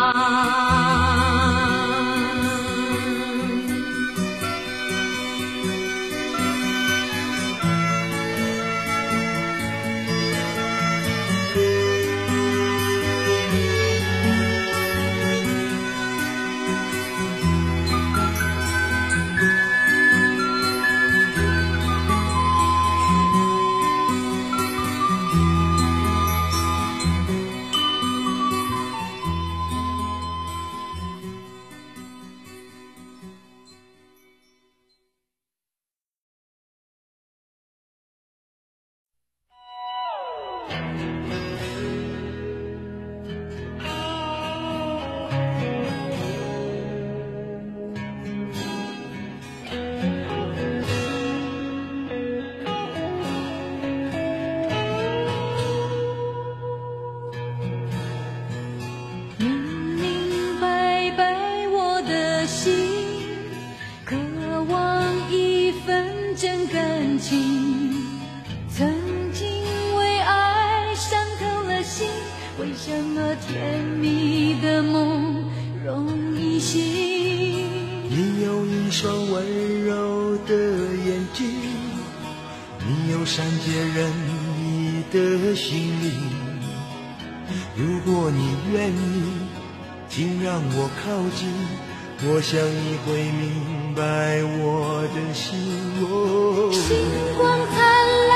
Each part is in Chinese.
啊。善解人意的心灵，如果你愿意，请让我靠近，我想你会明白我的心。星光灿烂，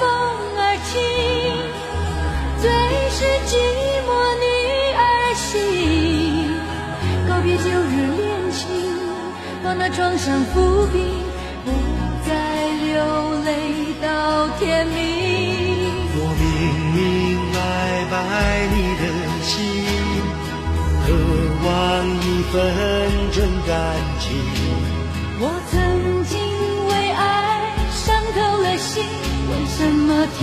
风儿轻，最是寂寞女儿心。告别旧日恋情，把那创伤抚平。甜蜜，我明明白白你的心，渴望一份真感情。我曾经为爱伤透了心，为什么甜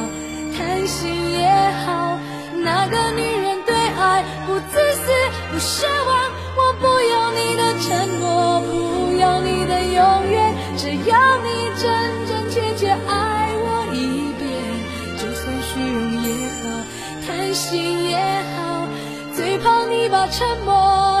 怕你把沉默。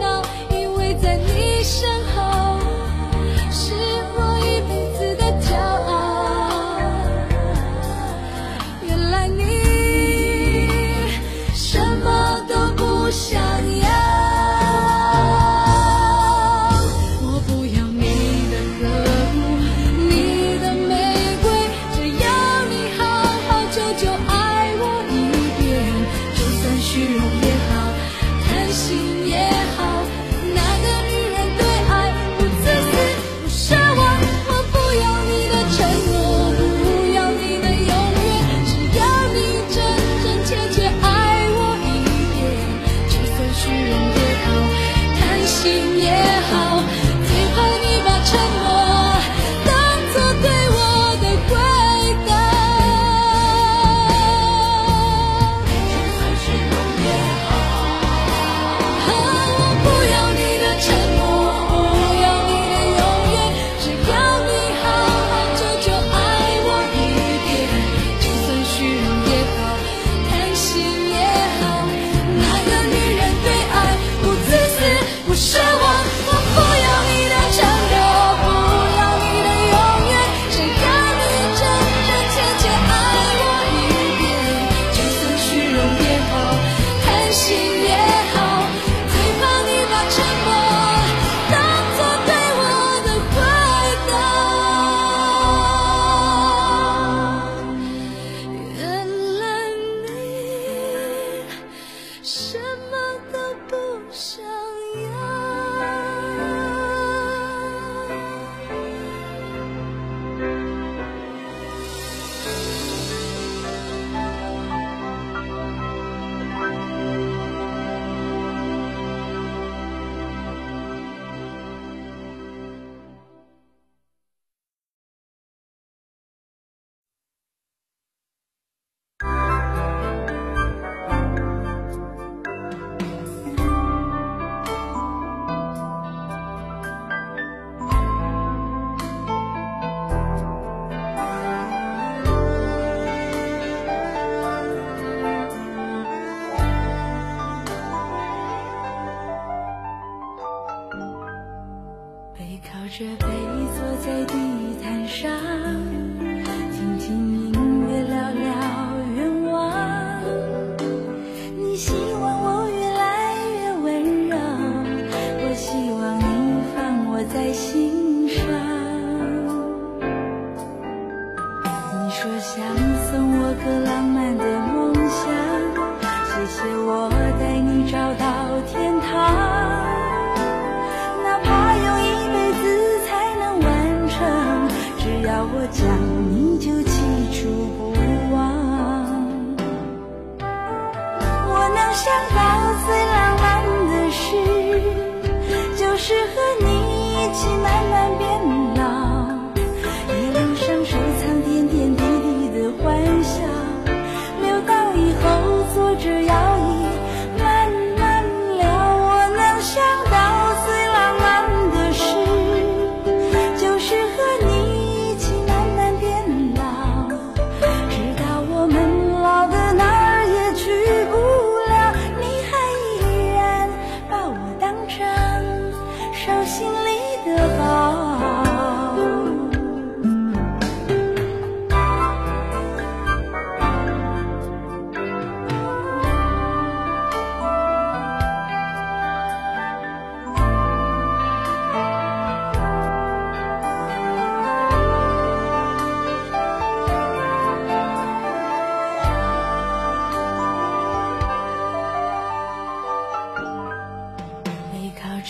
闹。去拥